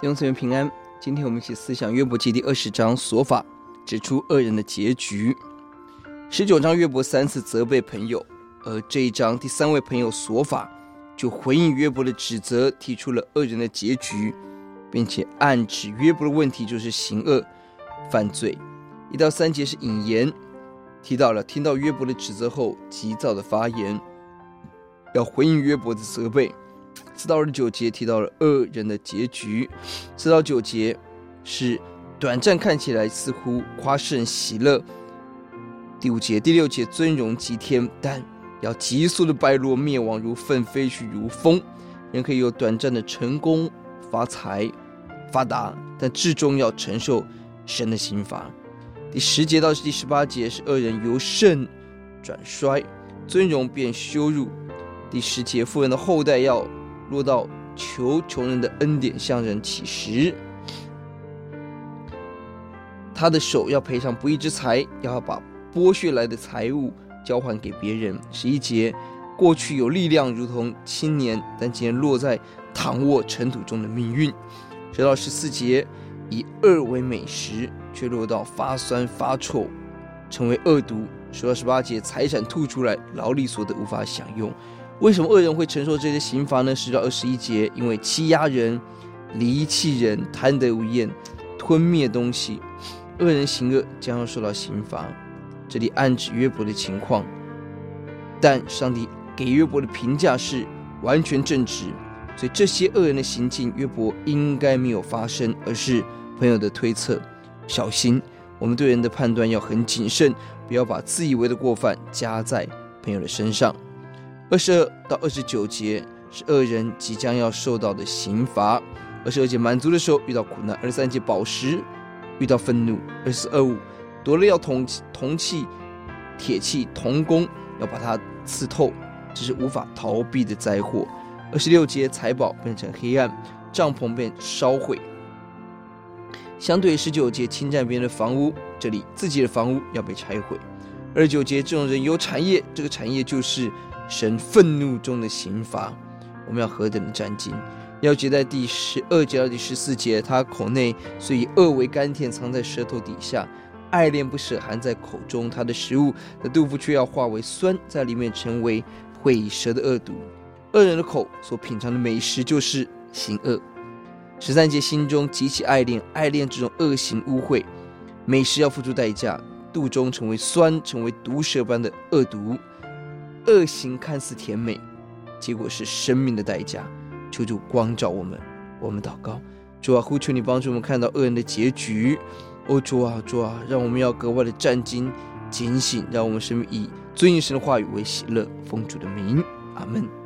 弟兄姊妹平安，今天我们一起思想约伯记第二十章琐法，指出恶人的结局。十九章约伯三次责备朋友，而这一章第三位朋友琐法就回应约伯的指责，提出了恶人的结局，并且暗指约伯的问题就是行恶犯罪。一到三节是引言，提到了听到约伯的指责后急躁的发言，要回应约伯的责备。四到二十九节提到了恶人的结局，四到九节是短暂看起来似乎夸胜喜乐。第五节、第六节尊荣极天，但要急速的败落灭亡，如粪飞去，如风。人可以有短暂的成功、发财、发达，但至终要承受神的刑罚。第十节到第十八节是恶人由盛转衰，尊荣变羞辱。第十节富人的后代要。落到求穷人的恩典，向人乞食，他的手要赔偿不义之财，要把剥削来的财物交还给别人。十一节，过去有力量如同青年，但今天落在躺卧尘土中的命运。直到十四节，以恶为美食，却落到发酸发臭，成为恶毒。十到十八节，财产吐出来，劳力所得无法享用。为什么恶人会承受这些刑罚呢？十到二十一节，因为欺压人、离弃人、贪得无厌、吞灭东西，恶人行恶将要受到刑罚。这里暗指约伯的情况，但上帝给约伯的评价是完全正直，所以这些恶人的行径，约伯应该没有发生，而是朋友的推测。小心，我们对人的判断要很谨慎，不要把自以为的过犯加在朋友的身上。二十二到二十九节是恶人即将要受到的刑罚。二十二节满足的时候遇到苦难，二十三节饱食遇到愤怒，二十四二五夺了要铜铜器、铁器、铜弓要把它刺透，这是无法逃避的灾祸。二十六节财宝变成黑暗，帐篷被烧毁。相对十九节侵占别人的房屋，这里自己的房屋要被拆毁。二十九节这种人有产业，这个产业就是。神愤怒中的刑罚，我们要何等的战兢！要记在第十二节到第十四节，他口内虽以恶为甘甜，藏在舌头底下，爱恋不舍含在口中。他的食物的肚腹却要化为酸，在里面成为毁舌的恶毒。恶人的口所品尝的美食就是行恶。十三节心中极其爱恋，爱恋这种恶行污秽，美食要付出代价，肚中成为酸，成为毒蛇般的恶毒。恶行看似甜美，结果是生命的代价。求主光照我们，我们祷告，主啊，呼求你帮助我们看到恶人的结局。哦，主啊，主啊，让我们要格外的战兢、警醒，让我们生命以尊神的话语为喜乐。奉主的名，阿门。